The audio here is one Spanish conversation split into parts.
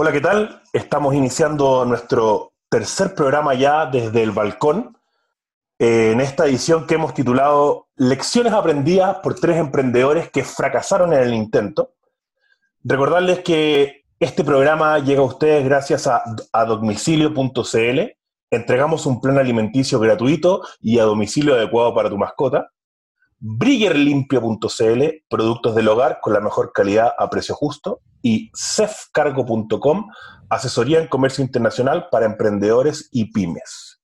Hola, ¿qué tal? Estamos iniciando nuestro tercer programa ya desde el balcón, eh, en esta edición que hemos titulado Lecciones aprendidas por tres emprendedores que fracasaron en el intento. Recordarles que este programa llega a ustedes gracias a, a domicilio.cl. Entregamos un plan alimenticio gratuito y a domicilio adecuado para tu mascota. Briggerlimpio.cl, productos del hogar con la mejor calidad a precio justo. Y cefcargo.com, asesoría en comercio internacional para emprendedores y pymes.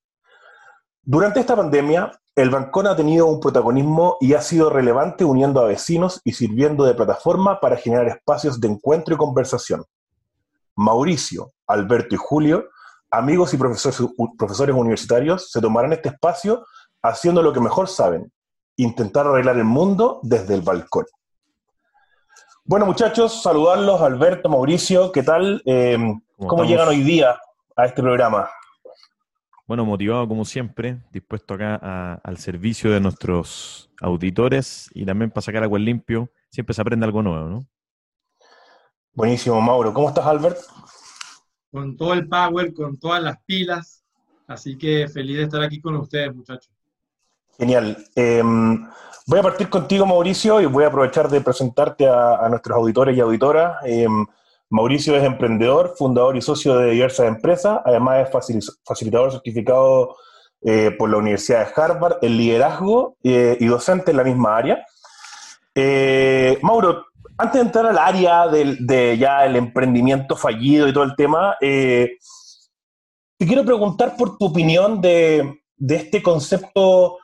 Durante esta pandemia, el Bancón ha tenido un protagonismo y ha sido relevante uniendo a vecinos y sirviendo de plataforma para generar espacios de encuentro y conversación. Mauricio, Alberto y Julio, amigos y profesores, profesores universitarios, se tomarán este espacio haciendo lo que mejor saben, intentar arreglar el mundo desde el balcón. Bueno, muchachos, saludarlos, Alberto, Mauricio, ¿qué tal? Eh, ¿Cómo, ¿Cómo llegan hoy día a este programa? Bueno, motivado como siempre, dispuesto acá a, al servicio de nuestros auditores y también para sacar agua limpio. Siempre se aprende algo nuevo, ¿no? Buenísimo, Mauro. ¿Cómo estás, Albert? Con todo el power, con todas las pilas. Así que feliz de estar aquí con ustedes, muchachos. Genial. Eh, voy a partir contigo, Mauricio, y voy a aprovechar de presentarte a, nuestros auditores y auditoras. Eh, Mauricio es emprendedor, fundador y socio de diversas empresas, además es facilitador certificado eh, por la Universidad de Harvard en liderazgo eh, y docente en la misma área. Eh, Mauro, antes de entrar al área del, de ya el emprendimiento fallido y todo el tema, te quiero preguntar por tu opinión de, de este concepto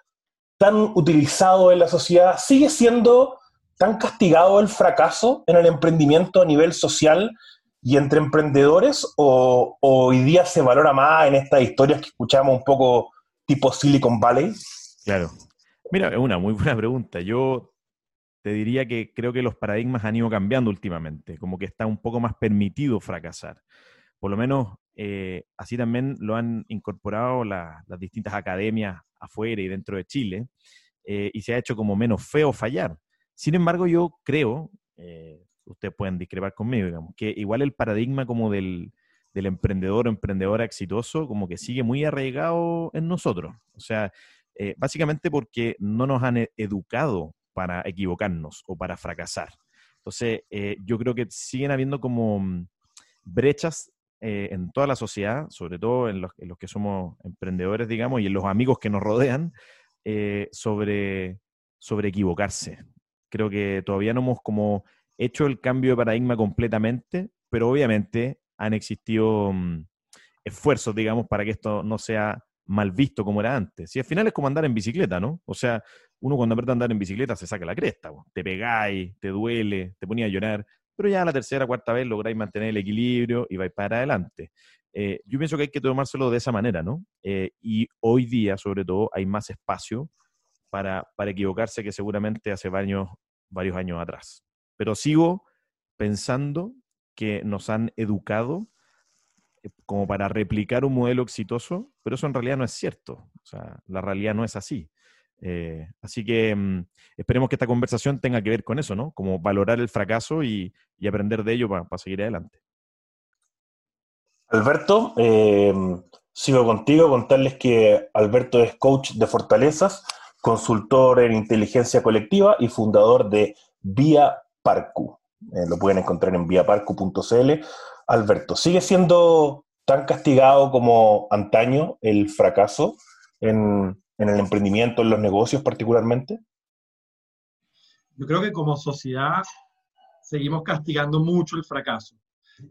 tan utilizado en la sociedad. ¿Sigue siendo tan castigado el fracaso en el emprendimiento a nivel social y entre emprendedores o, hoy día se valora más en estas historias que escuchamos un poco tipo Silicon Valley? Claro. Mira, es una muy buena pregunta. Yo te diría que creo que los paradigmas han ido cambiando últimamente, como que está un poco más permitido fracasar. Por lo menos eh, así también lo han incorporado la, las distintas academias afuera y dentro de Chile, eh, y se ha hecho como menos feo fallar. Sin embargo, yo creo, eh, ustedes pueden discrepar conmigo, digamos, que igual el paradigma como del, emprendedor o emprendedora exitoso como que sigue muy arraigado en nosotros. O sea, eh, básicamente porque no nos han e-, educado para equivocarnos o para fracasar. Entonces, yo creo que siguen habiendo como mm, brechas eh, en toda la sociedad, sobre todo en los, que somos emprendedores, digamos, y en los amigos que nos rodean, eh, sobre, equivocarse creo que todavía no hemos como hecho el cambio de paradigma completamente, pero obviamente han existido um, esfuerzos, digamos, para que esto no sea mal visto como era antes. Y al final es como andar en bicicleta, ¿no? O sea, uno cuando aprende a andar en bicicleta se saca la cresta, te pegáis, te duele, te ponía a llorar, pero ya la tercera, cuarta vez lográis mantener el equilibrio y vais para adelante. Eh, yo pienso que hay que tomárselo de esa manera, ¿no? Eh, y hoy día, sobre todo, hay más espacio para, para equivocarse que seguramente hace varios, varios años atrás. Pero sigo pensando que nos han educado eh, como para replicar un modelo exitoso, pero eso en realidad no es cierto. O sea, la realidad no es así. Eh, así que mmm, esperemos que esta conversación tenga que ver con eso, ¿no? Como valorar el fracaso y, aprender de ello para pa seguir adelante. Alberto, eh, sigo contigo, contarles que Alberto es coach de fortalezas consultor en inteligencia colectiva y fundador de Vía Parcu. Eh, lo pueden encontrar en viaparcu.cl. Alberto, ¿sigue siendo tan castigado como antaño el fracaso en, en, el emprendimiento, en los negocios particularmente? Yo creo que como sociedad seguimos castigando mucho el fracaso.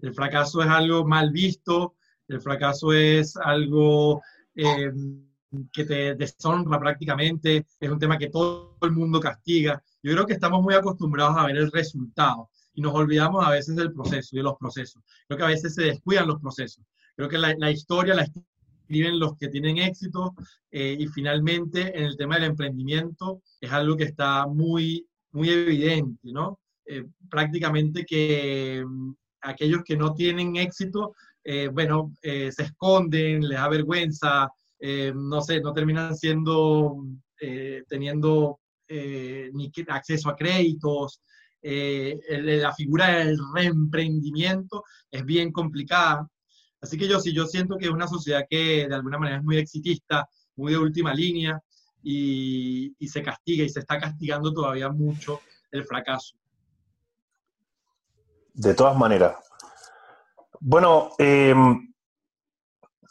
El fracaso es algo mal visto, el fracaso es algo... Eh, que te deshonra prácticamente, es un tema que todo el mundo castiga. Yo creo que estamos muy acostumbrados a ver el resultado y nos olvidamos a veces del proceso y de los procesos. Creo que a veces se descuidan los procesos. Creo que la, la historia la escriben los que tienen éxito eh, y finalmente en el tema del emprendimiento es algo que está muy, muy evidente, ¿no? Eh, prácticamente que um, aquellos que no tienen éxito, eh, bueno, se esconden, les da vergüenza, eh, no sé, no terminan siendo, eh, teniendo eh, ni acceso a créditos, eh, la figura del reemprendimiento es bien complicada. Así que yo sí, yo siento que es una sociedad que de alguna manera es muy exitista, muy de última línea y, se castiga y se está castigando todavía mucho el fracaso. De todas maneras. Bueno, em,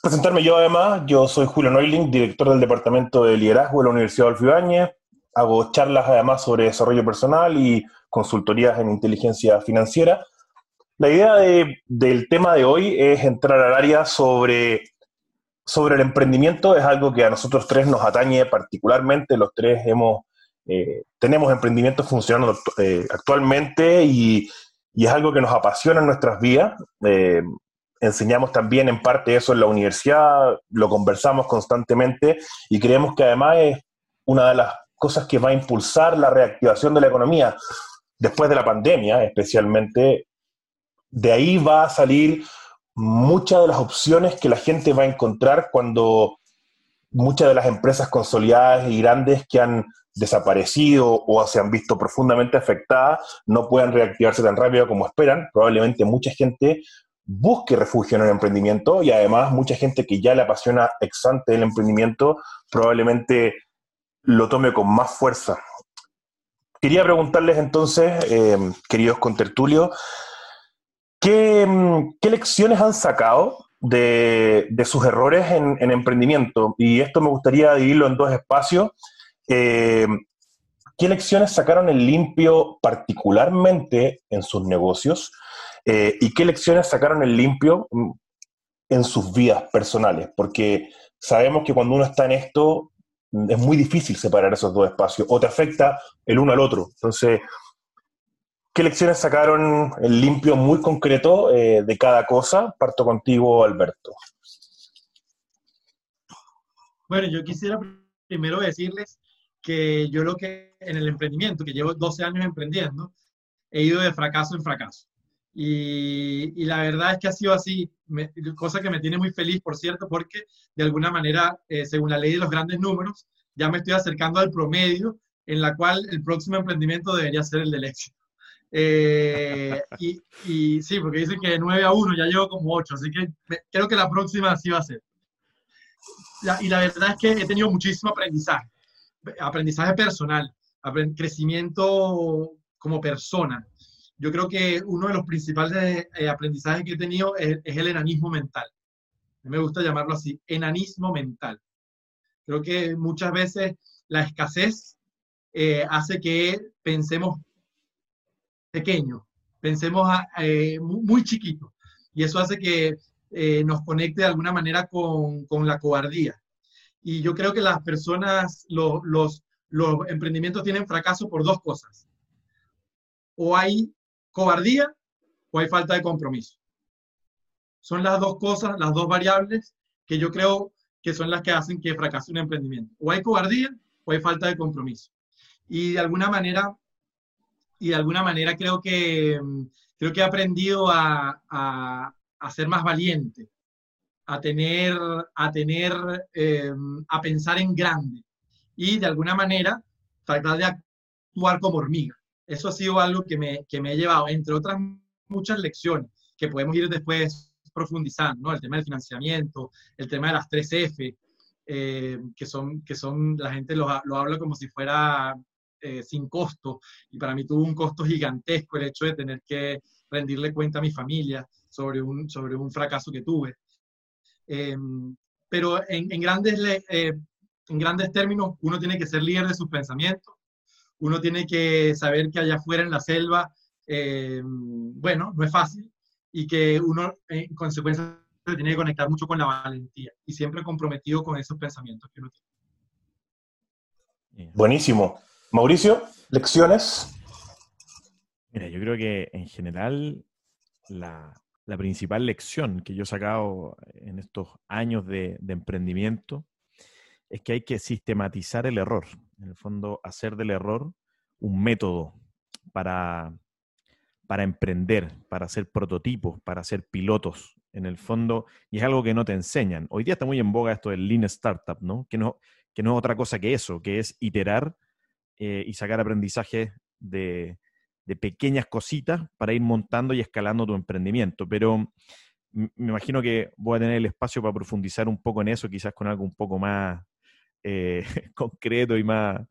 presentarme yo además, yo soy Julio Neuling, director del Departamento de Liderazgo de la Universidad de Ibáñez. Hago charlas además sobre desarrollo personal y consultorías en inteligencia financiera. La idea del tema de hoy es entrar al área sobre, sobre el emprendimiento. Es algo que a nosotros tres nos atañe particularmente. Los tres hemos, eh, tenemos emprendimientos funcionando eh, actualmente y, y, es algo que nos apasiona en nuestras vidas. Eh, enseñamos también en parte eso en la universidad, lo conversamos constantemente y creemos que además es una de las cosas que va a impulsar la reactivación de la economía después de la pandemia, especialmente, de ahí va a salir muchas de las opciones que la gente va a encontrar cuando muchas de las empresas consolidadas y grandes que han desaparecido o se han visto profundamente afectadas no puedan reactivarse tan rápido como esperan. Probablemente mucha gente busque refugio en el emprendimiento y además mucha gente que ya le apasiona exante el emprendimiento probablemente lo tome con más fuerza. Quería preguntarles entonces, eh, queridos contertulios, ¿qué, mm, ¿qué, lecciones han sacado de, sus errores en, emprendimiento? Y esto me gustaría dividirlo en dos espacios. Eh, ¿Qué lecciones sacaron en limpio particularmente en sus negocios? Eh, ¿Y qué lecciones sacaron en limpio mm, en sus vidas personales? Porque sabemos que cuando uno está en esto, es muy difícil separar esos dos espacios o te afecta el uno al otro. Entonces, ¿qué lecciones sacaron el limpio muy concreto eh, de cada cosa? Parto contigo, Alberto. Bueno, yo quisiera primero decirles que yo lo que en el emprendimiento, que llevo 12 años emprendiendo, he ido de fracaso en fracaso. Y, la verdad es que ha sido así, cosa que me tiene muy feliz, por cierto, porque de alguna manera, eh, según la ley de los grandes números, ya me estoy acercando al promedio en la cual el próximo emprendimiento debería ser el del éxito. Eh, y, y, sí, porque dicen que de 9 a 1 ya llevo como 8, así que creo que la próxima sí va a ser. y la verdad es que he tenido muchísimo aprendizaje, aprendizaje personal, crecimiento como persona yo creo que uno de los principales eh, aprendizajes que he tenido es, el enanismo mental. Me gusta llamarlo así, enanismo mental. Creo que muchas veces la escasez eh, hace que pensemos pequeño, pensemos eh, muy chiquito, y eso hace que nos conecte de alguna manera con, con, la cobardía. Y yo creo que las personas, los, los emprendimientos tienen fracaso por dos cosas. O hay cobardía o hay falta de compromiso. Son las dos cosas, las dos variables que yo creo que son las que hacen que fracase un emprendimiento. O hay cobardía o hay falta de compromiso. Y de alguna manera, y de alguna manera creo que, creo que he aprendido a, a, ser más valiente, a tener, a tener, eh, a pensar en grande y de alguna manera tratar de actuar como hormiga. Eso ha sido algo que me, que me ha llevado, entre otras muchas lecciones, que podemos ir después profundizando, ¿no? El tema del financiamiento, el tema de las 3F, eh, que, son, que son, la gente lo, lo habla como si fuera eh, sin costo, y para mí tuvo un costo gigantesco el hecho de tener que rendirle cuenta a mi familia sobre un, sobre un fracaso que tuve. Em, pero en, grandes, eh, en grandes términos, uno tiene que ser líder de sus pensamientos, uno tiene que saber que allá afuera en la selva, eh, bueno, no es fácil y que uno en consecuencia se tiene que conectar mucho con la valentía y siempre comprometido con esos pensamientos que uno tiene. Buenísimo. Mauricio, lecciones. Mira, yo creo que en general la, principal lección que yo he sacado en estos años de emprendimiento es que hay que sistematizar el error. En el fondo, hacer del error un método para, para emprender, para hacer prototipos, para hacer pilotos. En el fondo, y es algo que no te enseñan. Hoy día está muy en boga esto del Lean Startup, ¿no? Que no, que no es otra cosa que eso, que es iterar eh, y sacar aprendizaje de, pequeñas cositas para ir montando y escalando tu emprendimiento. Pero me imagino que voy a tener el espacio para profundizar un poco en eso, quizás con algo un poco más eh, concreto y más,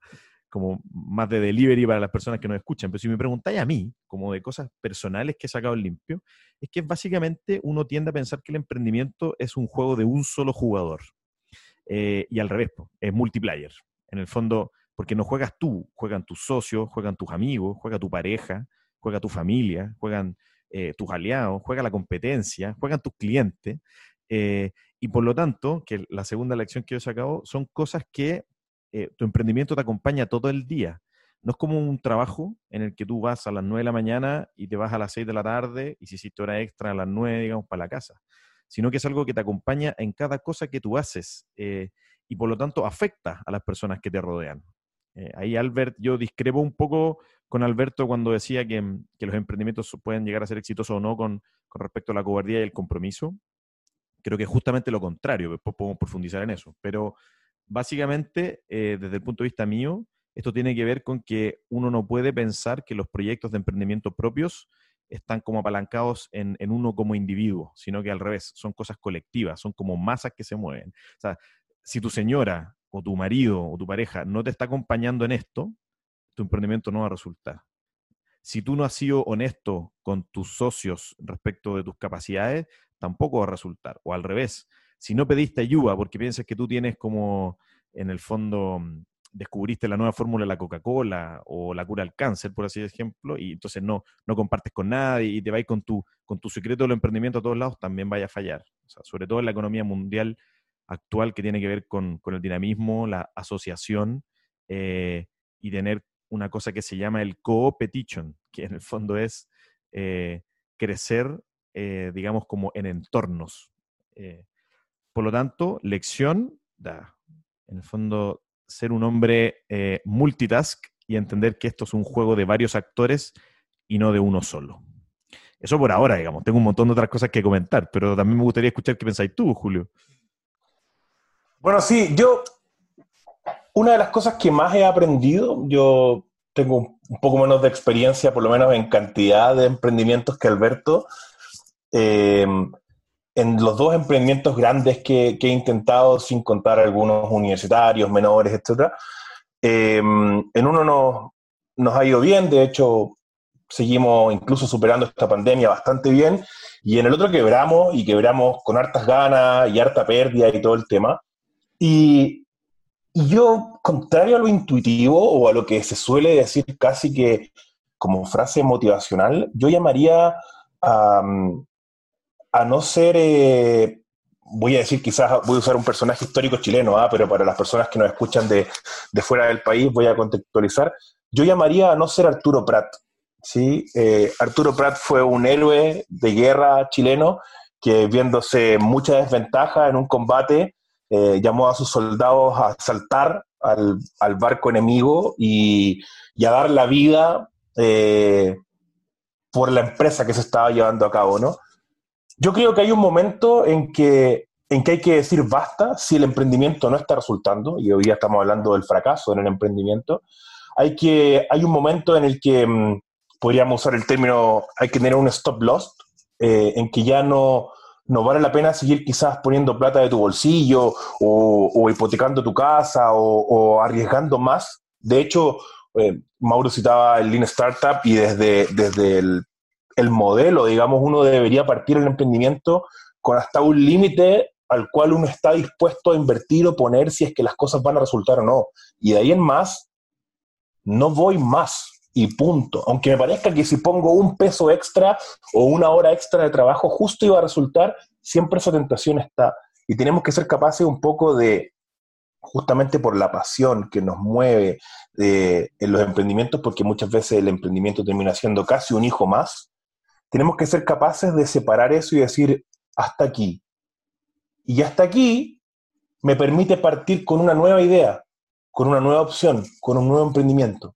como más de delivery para las personas que nos escuchan. Pero si me preguntáis a mí, como de cosas personales que he sacado limpio, es que básicamente uno tiende a pensar que el emprendimiento es un juego de un solo jugador. Eh, y al revés, es multiplayer. En el fondo, porque no juegas tú, juegan tus socios, juegan tus amigos, juega tu pareja, juega tu familia, juegan eh, tus aliados, juega la competencia, juegan tus clientes. Eh, y por lo tanto, que la segunda lección que yo sacado son cosas que eh, tu emprendimiento te acompaña todo el día. No es como un trabajo en el que tú vas a las 9 de la mañana y te vas a las 6 de la tarde y si hiciste hora extra a las 9, digamos, para la casa, sino que es algo que te acompaña en cada cosa que tú haces y por lo tanto afecta a las personas que te rodean. Eh, ahí Albert, yo discrepo un poco con Alberto cuando decía que, mm, los emprendimientos pueden llegar a ser exitosos o no con, respecto a la cobardía y el compromiso. Creo que es justamente lo contrario, después podemos profundizar en eso. Pero básicamente, eh, desde el punto de vista mío, esto tiene que ver con que uno no puede pensar que los proyectos de emprendimiento propios están como apalancados en, en, uno como individuo, sino que al revés, son cosas colectivas, son como masas que se mueven. O sea, si tu señora o tu marido o tu pareja no te está acompañando en esto, tu emprendimiento no va a resultar. Si tú no has sido honesto con tus socios respecto de tus capacidades, tampoco va a resultar. O al revés, si no pediste ayuda porque piensas que tú tienes como, en el fondo, mm, descubriste la nueva fórmula de la Coca-Cola o la cura al cáncer, por así ejemplo, y entonces no, no compartes con nadie y te vas con tu, con tu secreto del emprendimiento a todos lados, también vaya a fallar. sobre todo en la economía mundial actual que tiene que ver con, el dinamismo, la asociación eh, y tener una cosa que se llama el co-petition, que en el fondo es eh, crecer, eh, digamos, como en entornos. por lo tanto, lección, da, en el fondo, ser un hombre multitask y entender que esto es un juego de varios actores y no de uno solo. Eso por ahora, digamos. Tengo un montón de otras cosas que comentar, pero también me gustaría escuchar qué pensáis tú, Julio. Bueno, sí, yo, una de las cosas que más he aprendido, yo tengo un poco menos de experiencia, por lo menos en cantidad de emprendimientos que Alberto. Em, en los dos emprendimientos grandes que, he intentado, sin contar algunos universitarios, menores, etc., em, en uno nos, nos ha ido bien, de hecho, seguimos incluso superando esta pandemia bastante bien, y en el otro quebramos, y quebramos con hartas ganas y harta pérdida y todo el tema. Y, yo, contrario a lo intuitivo o a lo que se suele decir casi que como frase motivacional, yo llamaría a, a no ser, eh, voy a decir quizás, voy a usar un personaje histórico chileno, ¿ah? pero para las personas que nos escuchan de, de, fuera del país voy a contextualizar, yo llamaría a no ser Arturo Prat. ¿sí? Eh, Arturo Prat fue un héroe de guerra chileno que viéndose mucha desventaja en un combate, eh, llamó a sus soldados a saltar al, barco enemigo y, a dar la vida eh, por la empresa que se estaba llevando a cabo, ¿no? Yo creo que hay un momento en que, en que hay que decir basta si el emprendimiento no está resultando, y hoy estamos hablando del fracaso en el emprendimiento, hay, que, hay un momento en el que mm, podríamos usar el término, hay que tener un stop loss, eh, en que ya no, no vale la pena seguir quizás poniendo plata de tu bolsillo o, hipotecando tu casa o, arriesgando más. De hecho, eh, Mauro citaba el Lean Startup y desde, desde el, el, modelo, digamos, uno debería partir el emprendimiento con hasta un límite al cual uno está dispuesto a invertir o poner si es que las cosas van a resultar o no. Y de ahí en más, no voy más y punto. Aunque me parezca que si pongo un peso extra o una hora extra de trabajo, justo iba a resultar, siempre esa tentación está. Y tenemos que ser capaces un poco de, justamente por la pasión que nos mueve eh, en los emprendimientos, porque muchas veces el emprendimiento termina siendo casi un hijo más, tenemos que ser capaces de separar eso y decir, hasta aquí. Y hasta aquí me permite partir con una nueva idea, con una nueva opción, con un nuevo emprendimiento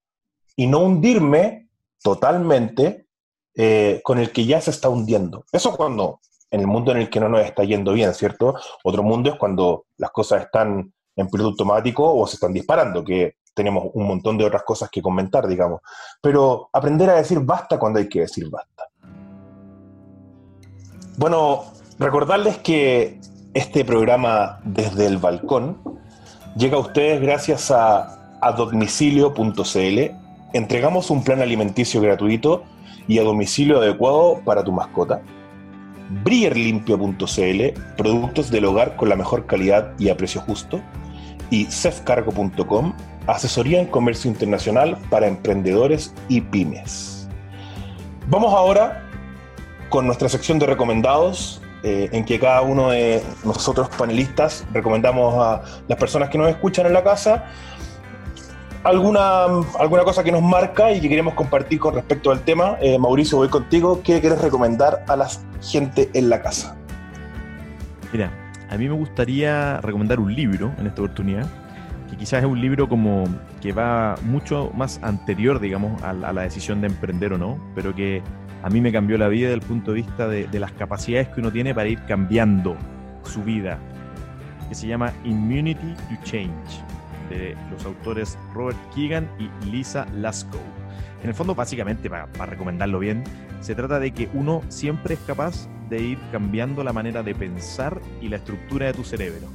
y no hundirme totalmente eh, con el que ya se está hundiendo. Eso cuando en el mundo en el que no nos está yendo bien, ¿cierto? Otro mundo es cuando las cosas están en piloto automático o se están disparando, que tenemos un montón de otras cosas que comentar, digamos. Pero aprender a decir basta cuando hay que decir basta. Bueno, recordarles que este programa desde el balcón llega a ustedes gracias a adomicilio.cl. Entregamos un plan alimenticio gratuito y a domicilio adecuado para tu mascota. Brierlimpio.cl, productos del hogar con la mejor calidad y a precio justo. Y cefcargo.com, asesoría en comercio internacional para emprendedores y pymes. Vamos ahora con nuestra sección de recomendados, eh, en que cada uno de nosotros panelistas recomendamos a las personas que nos escuchan en la casa alguna, alguna cosa que nos marca y que queremos compartir con respecto al tema. Eh, Mauricio, voy contigo. ¿Qué quieres recomendar a la gente en la casa? Mira, a mí me gustaría recomendar un libro en esta oportunidad, que quizás es un libro como que va mucho más anterior, digamos, a, la decisión de emprender o no, pero que a mí me cambió la vida desde el punto de vista de, de las capacidades que uno tiene para ir cambiando su vida, que se llama Immunity to Change de los autores Robert Keegan y Lisa Laskow. En el fondo, básicamente, para, recomendarlo bien, se trata de que uno siempre es capaz de ir cambiando la manera de pensar y la estructura de tu cerebro.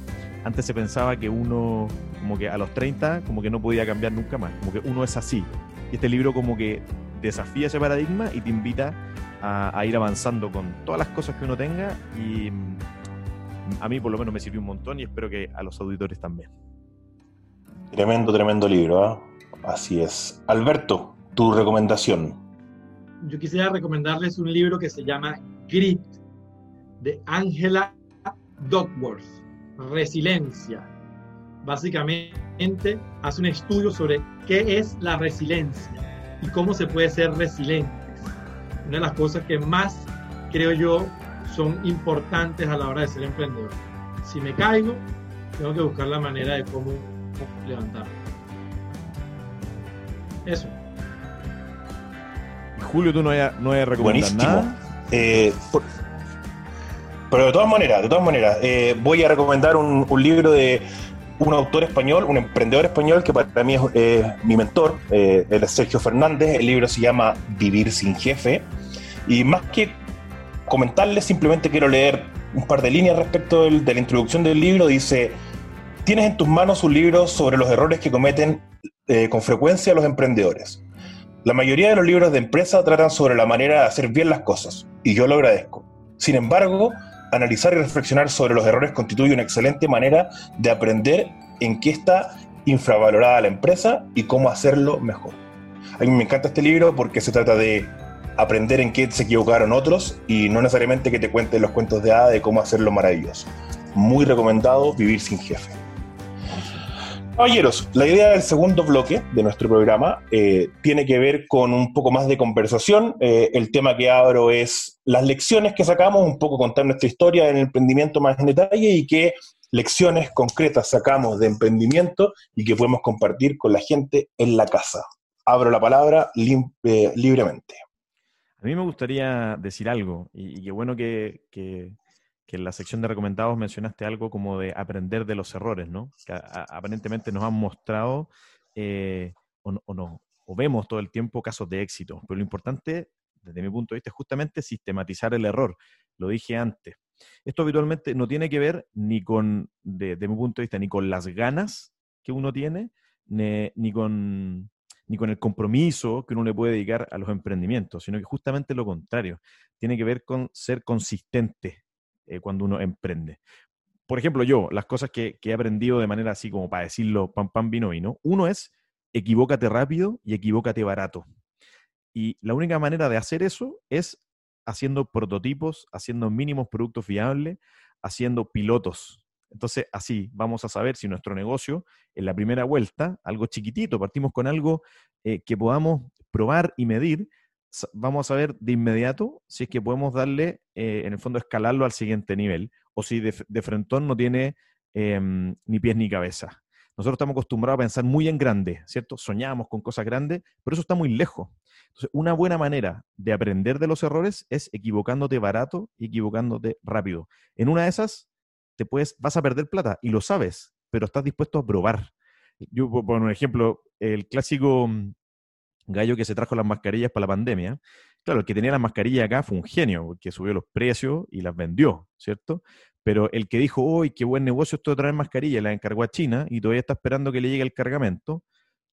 Antes se pensaba que uno, como que a los 30, como que no podía cambiar nunca más, como que uno es así. Y este libro como que desafía ese paradigma y te invita a, a ir avanzando con todas las cosas que uno tenga y mm, a mí por lo menos me sirvió un montón y espero que a los auditores también. Tremendo, tremendo libro, ¿ah? Así es. Alberto, tu recomendación. Yo quisiera recomendarles un libro que se llama Grit, de Angela Duckworth, Resiliencia. Básicamente hace un estudio sobre qué es la resiliencia y cómo se puede ser resilientes. Una de las cosas que más creo yo son importantes a la hora de ser emprendedor. Si me caigo, tengo que buscar la manera de cómo levantar. Eso. Julio, tú no hay no Buenísimo. nada. Eh, pero de todas maneras, de todas maneras, eh, voy a recomendar un, libro de un autor español, un emprendedor español que para mí es mi mentor, eh, es Sergio Fernández. El libro se llama Vivir sin jefe. Y más que comentarles, simplemente quiero leer un par de líneas respecto de la introducción del libro. Dice, Tienes en tus manos un libro sobre los errores que cometen eh, con frecuencia los emprendedores. La mayoría de los libros de empresa tratan sobre la manera de hacer bien las cosas, y yo lo agradezco. Sin embargo, analizar y reflexionar sobre los errores constituye una excelente manera de aprender en qué está infravalorada la empresa y cómo hacerlo mejor. A mí me encanta este libro porque se trata de aprender en qué se equivocaron otros y no necesariamente que te cuenten los cuentos de hada de cómo hacerlo maravilloso. Muy recomendado Vivir sin jefe. Caballeros, la idea del segundo bloque de nuestro programa eh, tiene que ver con un poco más de conversación. Eh, el tema que abro es las lecciones que sacamos, un poco contar nuestra historia en el emprendimiento más en detalle y qué lecciones concretas sacamos de emprendimiento y que podemos compartir con la gente en la casa. Abro la palabra eh, libremente. A mí me gustaría decir algo, y, qué bueno que en la sección de recomendados mencionaste algo como de aprender de los errores, ¿no? Que aparentemente nos han mostrado eh, o vemos todo el tiempo casos de éxito, pero lo importante, desde mi punto de vista, es justamente sistematizar el error. Lo dije antes. Esto habitualmente no tiene que ver ni con, desde mi punto de vista, ni con las ganas que uno tiene, ni, con, ni con el compromiso que uno le puede dedicar a los emprendimientos, sino que justamente lo contrario. Tiene que ver con ser consistente eh, cuando uno emprende. Por ejemplo, yo, las cosas que, he aprendido de manera así como para decirlo pam, pam, vino, vino. Uno es, equivócate rápido y equivócate barato. Y la única manera de hacer eso es haciendo prototipos, haciendo mínimos productos viables, haciendo pilotos. Entonces, así vamos a saber si nuestro negocio en la primera vuelta, algo chiquitito, partimos con algo eh, que podamos probar y medir, vamos a ver de inmediato si es que podemos darle, eh, en el fondo, escalarlo al siguiente nivel, o si de, de no tiene em, ni pies ni cabeza. Nosotros estamos acostumbrados a pensar muy en grande, ¿cierto? Soñamos con cosas grandes, pero eso está muy lejos. Entonces, una buena manera de aprender de los errores es equivocándote barato y equivocándote rápido. En una de esas, te puedes, vas a perder plata y lo sabes, pero estás dispuesto a probar. Yo, por un ejemplo, el clásico mm, gallo que se trajo las mascarillas para la pandemia. Claro, el que tenía las mascarillas acá fue un genio, porque subió los precios y las vendió, ¿cierto? Pero el que dijo, uy, qué buen negocio esto de traer mascarillas, la encargó a China y todavía está esperando que le llegue el cargamento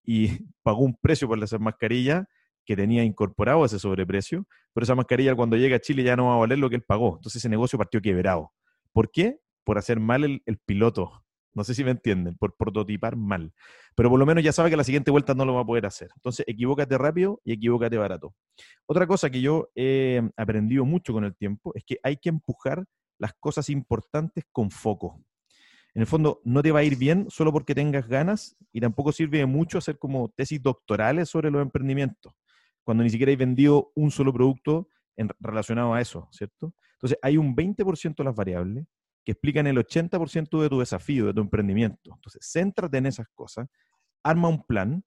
y pagó un precio por esas mascarillas que tenía incorporado ese sobreprecio, pero esa mascarilla cuando llega a Chile ya no va a valer lo que él pagó. Entonces ese negocio partió quebrado. ¿Por qué? Por hacer mal el piloto. No sé si me entienden, por prototipar mal. Pero por lo menos ya sabe que la siguiente vuelta no lo va a poder hacer. Entonces, equivócate rápido y equivócate barato. Otra cosa que yo he aprendido mucho con el tiempo es que hay que empujar las cosas importantes con foco. En el fondo, no te va a ir bien solo porque tengas ganas y tampoco sirve de mucho hacer como tesis doctorales sobre los emprendimientos, cuando ni siquiera hay vendido un solo producto en, relacionado a eso, ¿cierto? Entonces, hay un 20% de las variables que explican el 80% de tu desafío, de tu emprendimiento. Entonces, céntrate en esas cosas, arma un plan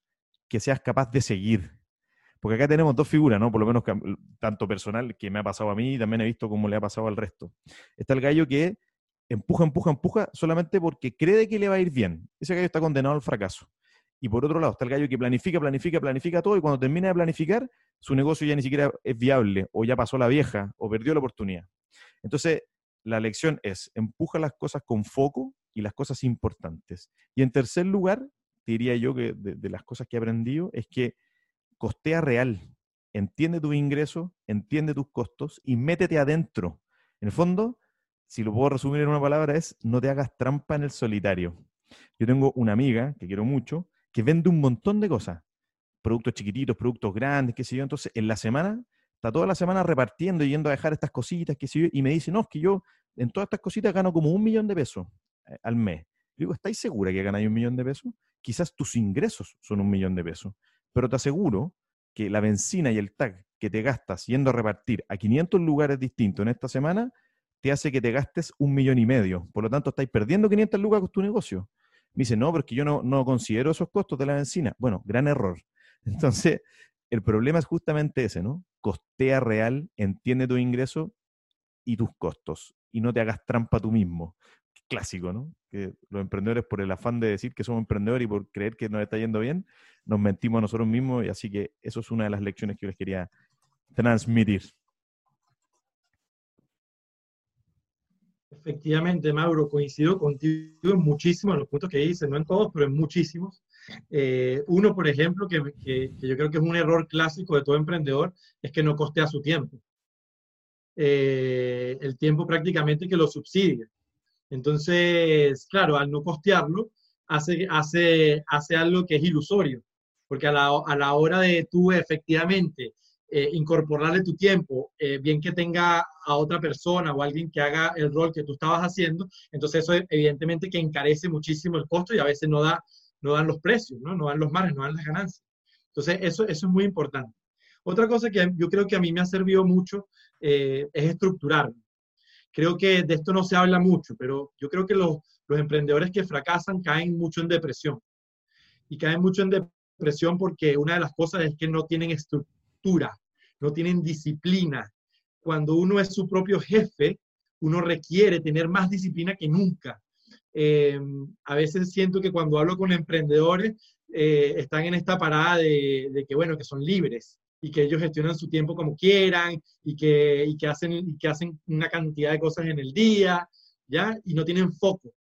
que seas capaz de seguir, porque acá tenemos dos figuras, ¿no? Por lo menos tanto personal que me ha pasado a mí y también he visto cómo le ha pasado al resto. Está el gallo que empuja, empuja, empuja solamente porque cree que le va a ir bien. Ese gallo está condenado al fracaso. Y por otro lado está el gallo que planifica, planifica, planifica todo y cuando termina de planificar, su negocio ya ni siquiera es viable o ya pasó la vieja o perdió la oportunidad. Entonces, la lección es, empuja las cosas con foco y las cosas importantes. Y en tercer lugar, diría yo que de, de las cosas que he aprendido es que costea real. Entiende tu ingreso, entiende tus costos y métete adentro. En el fondo, si lo puedo resumir en una palabra, es no te hagas trampa en el solitario. Yo tengo una amiga que quiero mucho que vende un montón de cosas, productos chiquititos, productos grandes, qué sé yo. Entonces, en la semana, está toda la semana repartiendo y yendo a dejar estas cositas, qué sé yo, y me dice, no, es que yo en todas estas cositas gano como un millón de pesos eh, al mes. digo, ¿estáis segura que ganáis un millón de pesos? Quizás tus ingresos son un millón de pesos pero te aseguro que la benzina y el tag que te gastas yendo a repartir a 500 lugares distintos en esta semana te hace que te gastes un millón y medio. Por lo tanto, estáis perdiendo 500 lucas con tu negocio. Me dice, no, pero es que yo no, no considero esos costos de la benzina. Bueno, gran error. Entonces, el problema es justamente ese, ¿no? Costea real, entiende tu ingreso y tus costos y no te hagas trampa tú mismo clásico, ¿no? Que los emprendedores, por el afán de decir que somos emprendedores y por creer que nos está yendo bien, nos mentimos a nosotros mismos y así que eso es una de las lecciones que yo les quería transmitir. Efectivamente, Mauro, coincido contigo en muchísimos los puntos que dices, no en todos, pero en muchísimos. Eh, uno, por ejemplo, que, yo creo que es un error clásico de todo emprendedor, es que no costea su tiempo. Eh, el tiempo prácticamente que lo subsidia. Entonces, claro, al no costearlo, hace, hace, hace algo que es ilusorio, porque a la, a la hora de tú efectivamente eh, incorporarle tu tiempo, bien que tenga a otra persona o alguien que haga el rol que tú estabas haciendo, entonces eso evidentemente que encarece muchísimo el costo y a veces no, da, no dan los precios, ¿no? no dan los márgenes, no dan las ganancias. Entonces eso, eso es muy importante. Otra cosa que yo creo que a mí me ha servido mucho eh, es estructurarme. Creo que de esto no se habla mucho, pero yo creo que los, los emprendedores que fracasan caen mucho en depresión. Y caen mucho en depresión porque una de las cosas es que no tienen estructura, no tienen disciplina. Cuando uno es su propio jefe, uno requiere tener más disciplina que nunca. Eh, a veces siento que cuando hablo con emprendedores, eh, están en esta parada de, que, bueno, que son libres, y que ellos gestionan su tiempo como quieran y que, hacen, una cantidad de cosas en el día. Y no tienen foco.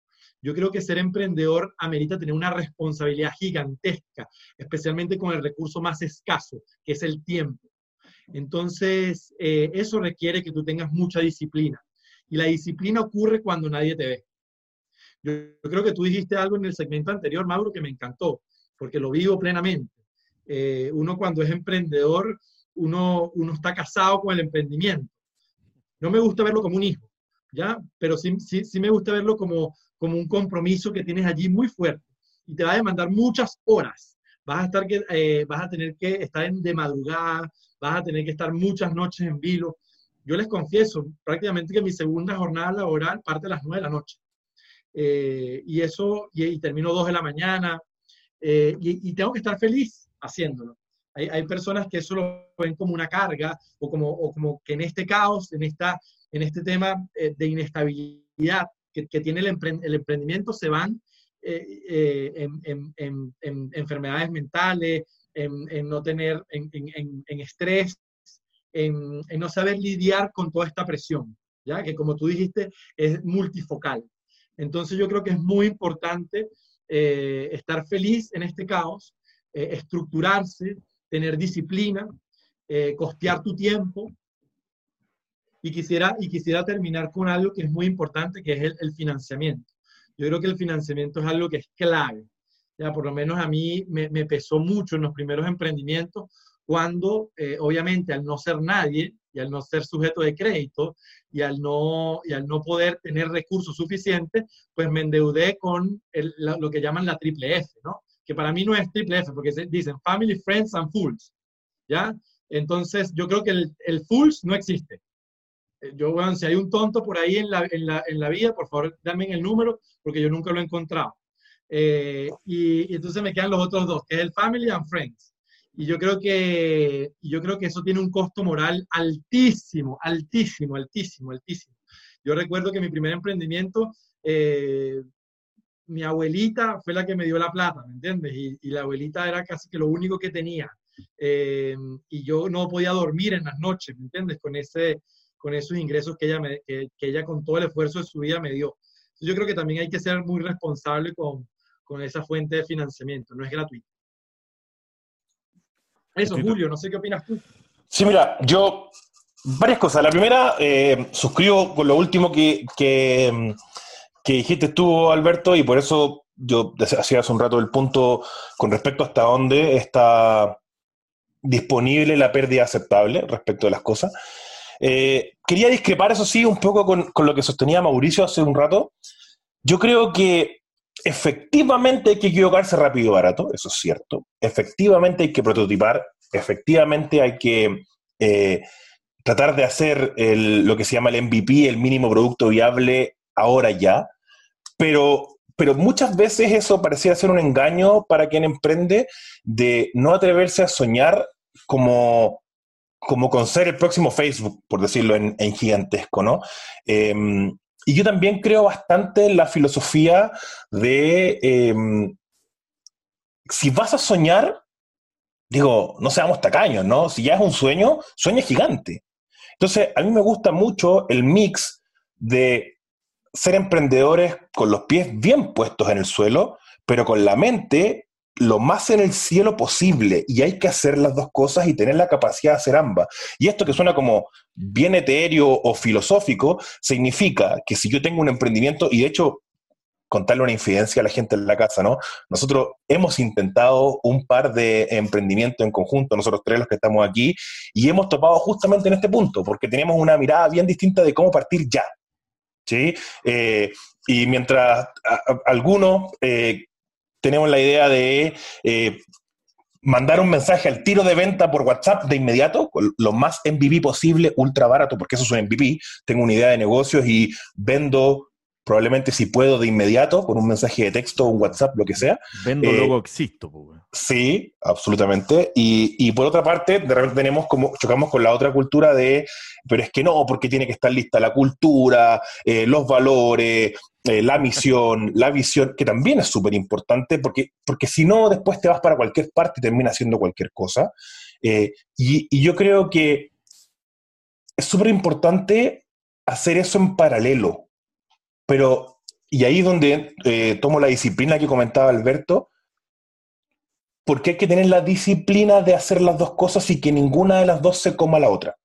Yo creo que ser emprendedor amerita tener una responsabilidad gigantesca, especialmente con el recurso más escaso, que es el tiempo. Entonces, eh, eso requiere que tú tengas mucha disciplina. Y la disciplina ocurre cuando nadie te ve. Yo, yo creo que tú dijiste algo en el segmento anterior, Mauro, que me encantó, porque lo vivo plenamente. Eh, uno cuando es emprendedor, uno, uno está casado con el emprendimiento. No me gusta verlo como un hijo, ¿ya? Pero sí, sí, sí me gusta verlo como, como un compromiso que tienes allí muy fuerte y te va a demandar muchas horas. Vas a, estar que, eh, vas a tener que estar de madrugada, vas a tener que estar muchas noches en vilo. Yo les confieso, prácticamente que mi segunda jornada laboral parte a las nueve de la noche. Eh, y eso, y, y, termino dos de la mañana, y, y, tengo que estar feliz haciéndolo. Hay, hay, personas que eso lo ven como una carga o como, o como que en este caos, en, esta, en este tema eh, de inestabilidad que, que tiene el, empre el, emprendimiento, se van en, enfermedades mentales, en, no tener, en, estrés, en, no saber lidiar con toda esta presión, ¿ya? Que como tú dijiste, es multifocal. Entonces yo creo que es muy importante estar feliz en este caos, estructurarse, tener disciplina, costear tu tiempo, y quisiera, y quisiera terminar con algo que es muy importante, que es el, financiamiento. Yo creo que el financiamiento es algo que es clave. Ya, por lo menos a mí me, pesó mucho en los primeros emprendimientos, cuando eh, obviamente al no ser nadie y al no ser sujeto de crédito y al no, y al no poder tener recursos suficientes, pues me endeudé con el, lo que llaman la triple F, ¿no? Que para mí no es triple F, porque dicen Family, Friends and Fools, ¿ya? Entonces yo creo que el, el Fools no existe. Eh, yo, bueno, si hay un tonto por ahí en la, en la, en la vida, por favor, dame el número, porque yo nunca lo he encontrado. Eh, y, entonces me quedan los otros dos, que es el Family and Friends. Y yo creo que, yo creo que eso tiene un costo moral altísimo, altísimo, altísimo, altísimo. Yo recuerdo que mi primer emprendimiento, eh, mi abuelita fue la que me dio la plata, ¿me entiendes? Y, y la abuelita era casi que lo único que tenía. y yo no podía dormir en las noches, ¿me entiendes? Con ese, con esos ingresos que ella, me, que, ella con todo el esfuerzo de su vida me dio. Yo creo que también hay que ser muy responsable con, con esa fuente de financiamiento, no es gratuito. Eso, Julio, no sé qué opinas tú. Sí, mira, yo varias cosas. La primera, eh, suscribo con lo último que, que, que, dijiste tú, Alberto, y por eso yo hacía hace un rato el punto con respecto hasta dónde está disponible la pérdida aceptable respecto de las cosas. Eh, quería discrepar, eso sí, un poco con, lo que sostenía Mauricio hace un rato. Yo creo que efectivamente hay que equivocarse rápido y barato, eso es cierto. Efectivamente hay que prototipar, efectivamente hay que eh, tratar de hacer lo que se llama el MVP, el mínimo producto viable, ahora ya. Pero, pero muchas veces eso parecía ser un engaño para quien emprende de no atreverse a soñar como como con ser el próximo Facebook, por decirlo en, gigantesco, ¿no? Em, y yo también creo bastante en la filosofía de, em, si vas a soñar, digo, no seamos tacaños, ¿no? Si ya es un sueño, sueña gigante. Entonces, a mí me gusta mucho el mix de ser emprendedores con los pies bien puestos en el suelo, pero con la mente lo más en el cielo posible y hay que hacer las dos cosas y tener la capacidad de hacer ambas. Y esto que suena como bien etéreo o filosófico, significa que si yo tengo un emprendimiento, y de hecho, contarle una infidencia a la gente en la casa, ¿no? Nosotros hemos intentado un par de emprendimientos en conjunto, nosotros tres los que estamos aquí, y hemos topado justamente en este punto, porque tenemos una mirada bien distinta de cómo partir ya. ¿Sí? Eh, y mientras algunos eh, tenemos la idea de eh, mandar un mensaje al tiro de venta por WhatsApp de inmediato, lo más MVP posible, ultra barato, porque eso es un MVP. Tengo una idea de negocios y vendo probablemente si puedo de inmediato con un mensaje de texto, un WhatsApp, lo que sea. Vendo, eh, luego existo. Pues, sí, absolutamente. Y, y, por otra parte, de repente tenemos como, chocamos con la otra cultura de, pero es que no, porque tiene que estar lista la cultura, eh, los valores, eh, la misión, la visión, que también es súper importante, porque, porque si no, después te vas para cualquier parte y terminas haciendo cualquier cosa. y, y yo creo que es súper importante hacer eso en paralelo pero, y ahí donde eh, tomo la disciplina que comentaba Alberto, porque hay que tener la disciplina de hacer las dos cosas y que ninguna de las dos se coma la otra.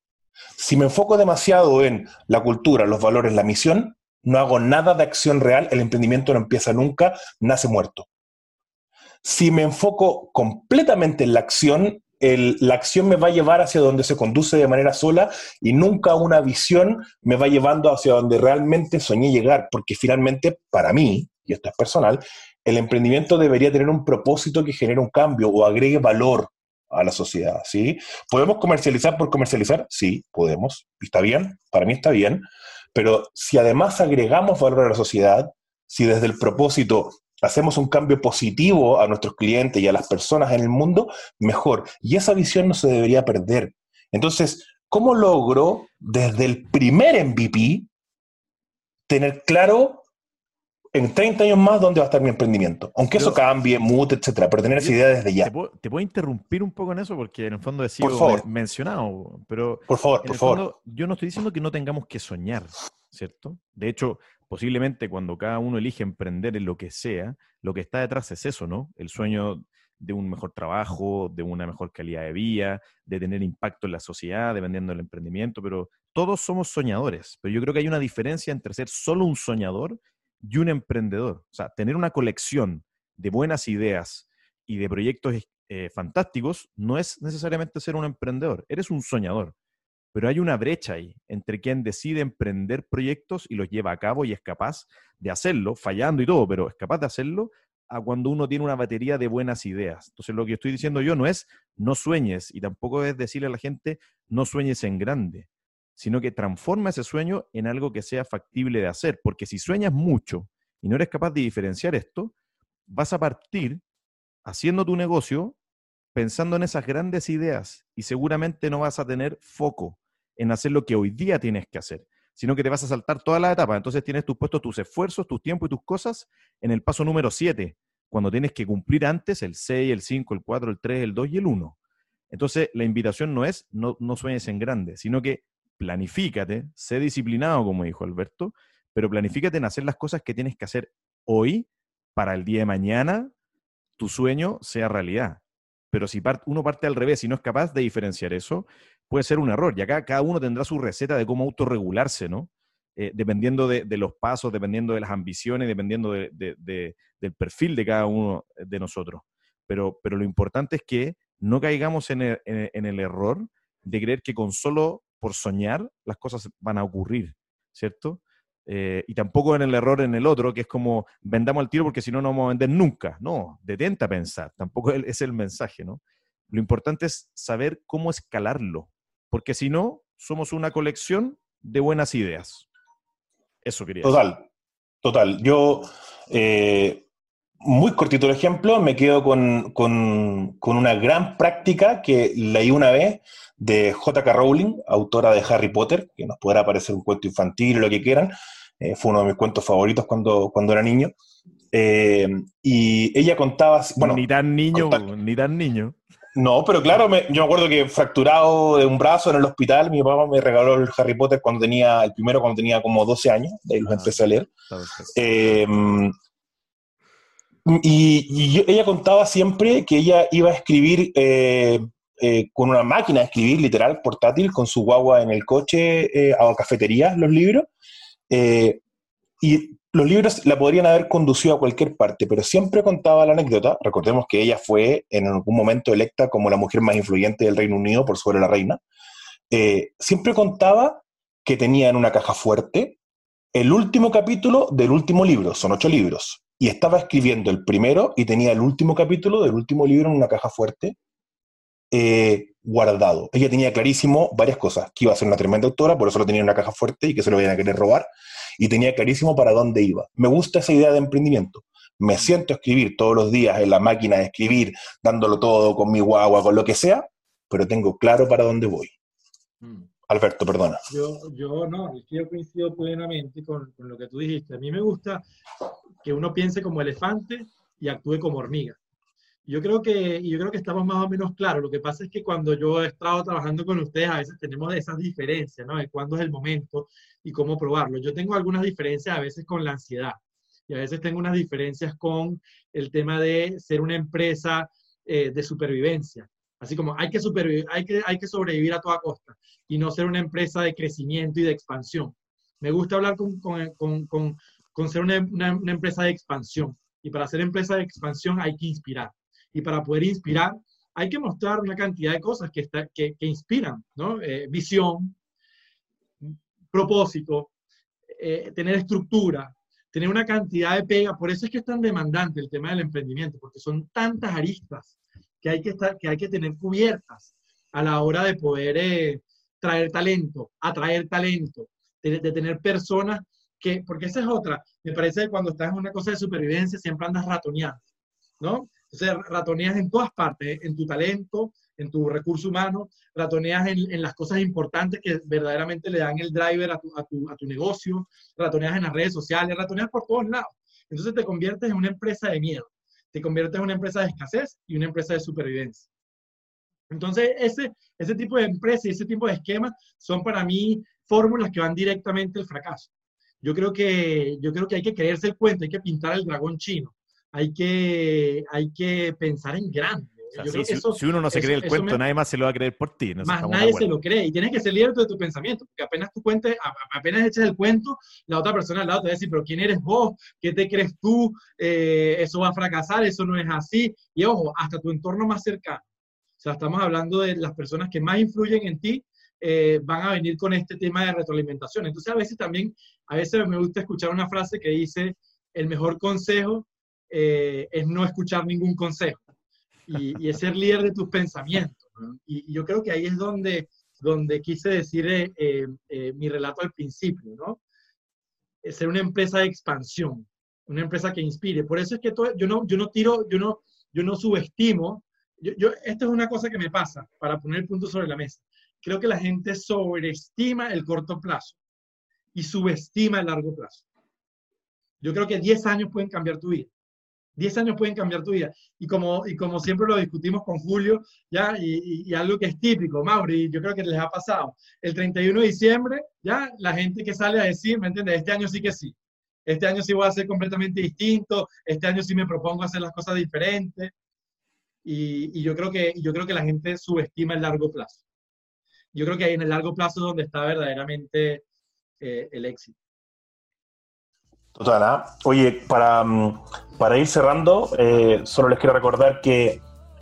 Si me enfoco demasiado en la cultura, los valores, la misión, no hago nada de acción real, el emprendimiento no empieza nunca, nace muerto. Si me enfoco completamente en la acción, la acción me va a llevar hacia donde se conduce de manera sola y nunca una visión me va llevando hacia donde realmente soñé llegar, porque finalmente, para mí, y esto es personal, el emprendimiento debería tener un propósito que genere un cambio o agregue valor a la sociedad, ¿sí? ¿Podemos comercializar por comercializar? Sí, podemos. Está bien, para mí está bien, pero si además agregamos valor a la sociedad, si desde el propósito hacemos un cambio positivo a nuestros clientes y a las personas en el mundo, mejor. Y esa visión no se debería perder. Entonces, ¿cómo logro desde el primer MVP tener claro en 30 años más dónde va a estar mi emprendimiento. Aunque eso cambie, mute, etcétera, pero tener esa idea desde ya. Te puedo, interrumpir un poco en eso porque en el fondo he sido mencionado, pero por favor, por favor. yo no estoy diciendo que no tengamos que soñar, ¿cierto? De hecho, posiblemente cuando cada uno elige emprender en lo que sea, lo que está detrás es eso, ¿no? El sueño de un mejor trabajo, de una mejor calidad de vida, de tener impacto en la sociedad, dependiendo del emprendimiento, pero todos somos soñadores. Pero yo creo que hay una diferencia entre ser solo un soñador y un emprendedor. O sea, tener una colección de buenas ideas y de proyectos eh, fantásticos no es necesariamente ser un emprendedor, eres un soñador. Pero hay una brecha ahí entre quien decide emprender proyectos y los lleva a cabo y es capaz de hacerlo, fallando y todo, pero es capaz de hacerlo a cuando uno tiene una batería de buenas ideas. Entonces, lo que estoy diciendo yo no es no sueñes y tampoco es decirle a la gente no sueñes en grande, sino que transforma ese sueño en algo que sea factible de hacer. Porque si sueñas mucho y no eres capaz de diferenciar esto, vas a partir haciendo tu negocio pensando en esas grandes ideas y seguramente no vas a tener foco en hacer lo que hoy día tienes que hacer sino que te vas a saltar toda la etapa. Entonces tienes tus puestos tus esfuerzos, tus tiempos y tus cosas en el paso número 7, cuando tienes que cumplir antes el 6, el 5, el 4, el 3, el 2 y el 1. Entonces la invitación no es no, no sueñes en grande, sino que planifícate, sé disciplinado, como dijo Alberto, pero planifícate en hacer las cosas que tienes que hacer hoy para el día de mañana tu sueño sea realidad. Pero si uno parte al revés y no es capaz de diferenciar eso, puede ser un error. Y acá cada uno tendrá su receta de cómo autorregularse, ¿no? Eh, dependiendo de, los pasos, dependiendo de las ambiciones, dependiendo del perfil de cada uno de nosotros. Pero, pero lo importante es que no caigamos en el, error de creer que con solo por soñar las cosas van a ocurrir, ¿cierto? Eh, y tampoco en el error en el otro, que es como vendamos el tiro porque si no, no vamos a vender nunca. No, detenta pensar, tampoco es el mensaje, ¿no? Lo importante es saber cómo escalarlo, porque si no, somos una colección de buenas ideas. Eso quería Total, total. Yo, eh, muy cortito el ejemplo, me quedo con, una gran práctica que leí una vez de J.K. Rowling, autora de Harry Potter, que nos podrá parecer un cuento infantil o lo que quieran. Eh, fue uno de mis cuentos favoritos cuando, cuando era niño. Eh, y ella contaba. Bueno, ni tan niño, ni tan niño. No, pero claro, yo me acuerdo que fracturado de un brazo en el hospital, mi papá me regaló el Harry Potter cuando tenía, el primero cuando tenía como 12 años, de ahí los ah, empecé a leer. Em, y, ella contaba siempre que ella iba a escribir eh, eh, con una máquina de escribir, literal, portátil, con su guagua en el coche eh, a cafeterías, los libros. y los libros la podrían haber conducido a cualquier parte, pero siempre contaba la anécdota. Recordemos que ella fue en algún momento electa como la mujer más influyente del Reino Unido por sobre la reina. Eh, siempre contaba que tenía en una caja fuerte el último capítulo del último libro, son ocho libros, y estaba escribiendo el primero y tenía el último capítulo del último libro en una caja fuerte eh, guardado. Ella tenía clarísimo varias cosas, que iba a ser una tremenda autora, por eso lo tenía en una caja fuerte y que se lo iban a querer robar, y tenía clarísimo para dónde iba. Me gusta esa idea de emprendimiento. Me siento a escribir todos los días en la máquina de escribir, dándolo todo con mi guagua, con lo que sea, pero tengo claro para dónde voy. Mm. Alberto, perdona. Yo, yo no, yo coincido plenamente con, con lo que tú dijiste. A mí me gusta que uno piense como elefante y actúe como hormiga. Yo creo que, yo creo que estamos más o menos claros. Lo que pasa es que cuando yo he estado trabajando con ustedes, a veces tenemos esas diferencias, ¿no? De cuándo es el momento y cómo probarlo. Yo tengo algunas diferencias a veces con la ansiedad y a veces tengo unas diferencias con el tema de ser una empresa eh, de supervivencia. Así como hay que, supervivir, hay, que, hay que sobrevivir a toda costa y no ser una empresa de crecimiento y de expansión. Me gusta hablar con, con, con, con ser una, una empresa de expansión. Y para ser empresa de expansión hay que inspirar y para poder inspirar hay que mostrar una cantidad de cosas que, que, inspiran, ¿no? Eh, visión, propósito, eh, tener estructura, tener una cantidad de pega. Por eso es que es tan demandante el tema del emprendimiento, porque son tantas aristas que hay que, estar, que, hay que tener cubiertas a la hora de poder eh, traer talento, atraer talento, de, de, tener personas que, porque esa es otra, me parece que cuando estás en una cosa de supervivencia siempre andas ratoneando, ¿no? Entonces, ratoneas en todas partes, en tu talento, en tu recurso humano, ratoneas en, las cosas importantes que verdaderamente le dan el driver a tu, a, tu, a tu, negocio, ratoneas en las redes sociales, ratoneas por todos lados. Entonces te conviertes en una empresa de miedo, te conviertes en una empresa de escasez y una empresa de supervivencia. Entonces, ese, ese tipo de empresas y ese tipo de esquemas son para mí fórmulas que van directamente al fracaso. Yo creo que, yo creo que hay que creerse el cuento, hay que pintar el dragón chino, hay que, hay que pensar en grande. si, uno no se cree el cuento, nadie más se lo va a creer por ti. más nadie se lo cree y tienes que ser líder de tu pensamiento, porque apenas tú cuentes, apenas eches el cuento, la otra persona al lado te va a decir, pero ¿quién eres vos? ¿Qué te crees tú? Eh, eso va a fracasar, eso no es así. Y ojo, hasta tu entorno más cercano. O sea, estamos hablando de las personas que más influyen en ti, eh, van a venir con este tema de retroalimentación. Entonces, a veces también, a veces me gusta escuchar una frase que dice, el mejor consejo eh, es no escuchar ningún consejo y, es ser líder de tus pensamientos. Y, yo creo que ahí es donde, donde quise decir eh, mi relato al principio, ¿no? ser una empresa de expansión, una empresa que inspire. Por eso es que yo, no, yo no tiro, yo no, yo no subestimo yo, yo, esto es una cosa que me pasa, para poner el punto sobre la mesa. Creo que la gente sobreestima el corto plazo y subestima el largo plazo. Yo creo que 10 años pueden cambiar tu vida. 10 años pueden cambiar tu vida. Y como, y como siempre lo discutimos con Julio, ya, y, y, algo que es típico, Mauri, yo creo que les ha pasado. El 31 de diciembre, ya, la gente que sale a decir, ¿me entiendes? Este año sí que sí. Este año sí voy a ser completamente distinto. Este año sí me propongo hacer las cosas diferentes. Y, yo, creo que, yo creo que la gente subestima el largo plazo. Yo creo que ahí en el largo plazo es donde está verdaderamente eh, el éxito. Total, ¿ah? Oye, para, mm, para, ir cerrando, eh, solo les quiero recordar que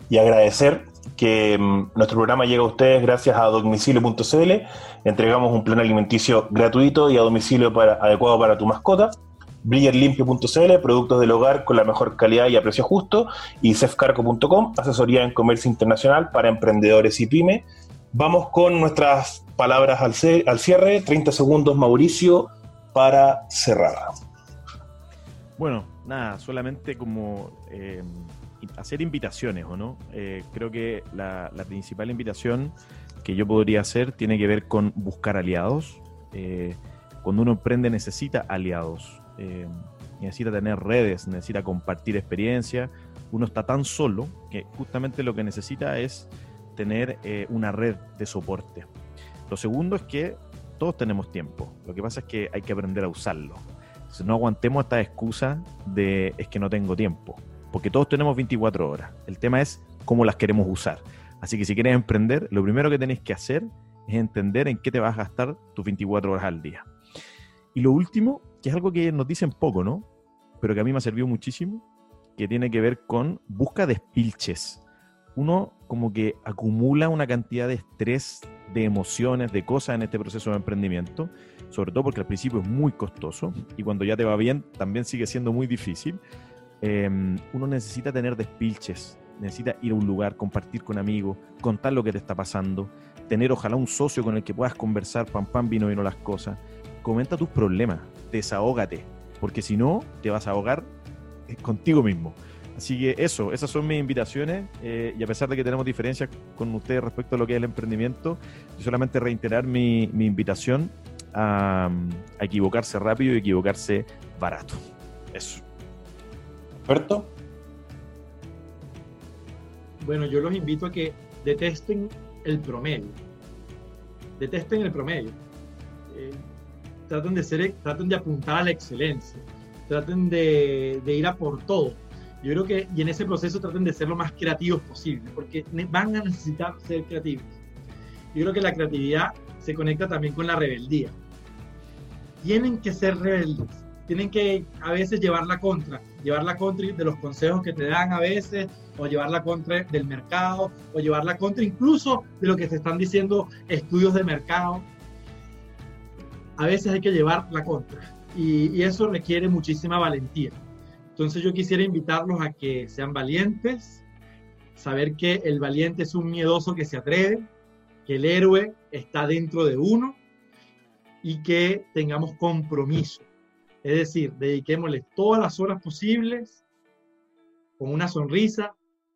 y agradecer que mm, nuestro programa llega a ustedes gracias a domicilio.cl. Entregamos un plan alimenticio gratuito y a domicilio para, adecuado para tu mascota brillerlimpio.cl, productos del hogar con la mejor calidad y a precio justo, y cefcarco.com, asesoría en comercio internacional para emprendedores y pyme. Vamos con nuestras palabras al, cierre, 30 segundos Mauricio para cerrar. Bueno, nada, solamente como eh, hacer invitaciones, ¿o no? Eh, creo que la, principal invitación que yo podría hacer tiene que ver con buscar aliados. Eh, cuando uno emprende necesita aliados. Necesita tener redes, necesita compartir experiencia. Uno está tan solo que justamente lo que necesita es tener eh, una red de soporte. Lo segundo es que todos tenemos tiempo. Lo que pasa es que hay que aprender a usarlo. no aguantemos esta excusa de es que no tengo tiempo. Porque todos tenemos 24 horas. El tema es cómo las queremos usar. Así que si quieres emprender, lo primero que tenéis que hacer es entender en qué te vas a gastar tus 24 horas al día. Y lo último que es algo que nos dicen poco, ¿no? Pero que a mí me ha servido muchísimo, que tiene que ver con busca de espilches. Uno como que acumula una cantidad de estrés, de emociones, de cosas en este proceso de emprendimiento, sobre todo porque al principio es muy costoso y cuando ya te va bien también sigue siendo muy difícil. Em, uno necesita tener despilches, necesita ir a un lugar, compartir con amigos, contar lo que te está pasando, tener ojalá un socio con el que puedas conversar, pam, pam, vino, vino las cosas. Comenta tus problemas, desahógate, porque si no, te vas a ahogar eh, contigo mismo. Así que eso, esas son mis invitaciones eh, y a pesar de que tenemos diferencias con ustedes respecto a lo que es el emprendimiento, solamente reiterar mi, invitación a, equivocarse rápido y equivocarse barato. Eso. ¿Alberto? Bueno, yo los invito a que detesten el promedio. Detesten el promedio. Eh, traten de, ser, traten de apuntar a la excelencia, traten de, de, ir a por todo. Yo creo que, y en ese proceso traten de ser lo más creativos posible, porque van a necesitar ser creativos. Yo creo que la creatividad se conecta también con la rebeldía. Tienen que ser rebeldes, tienen que a veces llevar la contra, llevar la contra de los consejos que te dan a veces, o llevar la contra del mercado, o llevar la contra incluso de lo que te están diciendo estudios de mercado a veces hay que llevar la contra y, eso requiere muchísima valentía. Entonces yo quisiera invitarlos a que sean valientes, saber que el valiente es un miedoso que se atreve, que el héroe está dentro de uno y que tengamos compromiso. Es decir, dediquémosle todas las horas posibles con una sonrisa,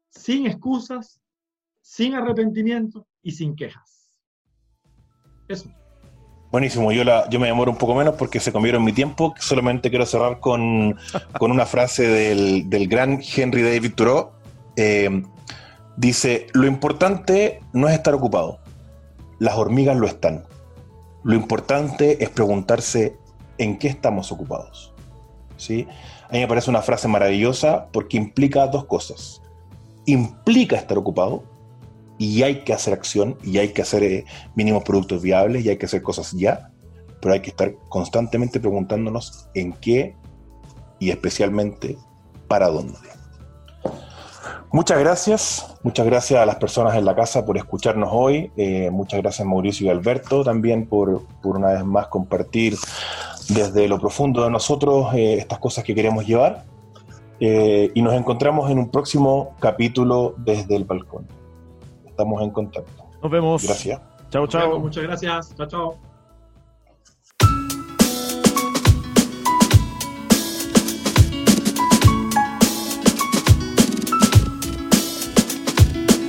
sin excusas, sin arrepentimiento y sin quejas. Eso. Buenísimo, yo, la, yo me demoro un poco menos porque se comieron mi tiempo. Solamente quiero cerrar con, una frase del, gran Henry David Thoreau. Eh, dice, lo importante no es estar ocupado, las hormigas lo están. Lo importante es preguntarse en qué estamos ocupados. ¿Sí? A mí me parece una frase maravillosa porque implica dos cosas. Implica estar ocupado y hay que hacer acción y hay que hacer eh, mínimos productos viables y hay que hacer cosas ya, pero hay que estar constantemente preguntándonos en qué y especialmente para dónde. Muchas gracias, muchas gracias a las personas en la casa por escucharnos hoy, eh, muchas gracias Mauricio y Alberto también por, por una vez más compartir desde lo profundo de nosotros eh, estas cosas que queremos llevar. Eh, y nos encontramos en un próximo capítulo desde el balcón. Estamos en contacto. Nos vemos. Gracias. Chao, chao. Muchas gracias. Chao, chao.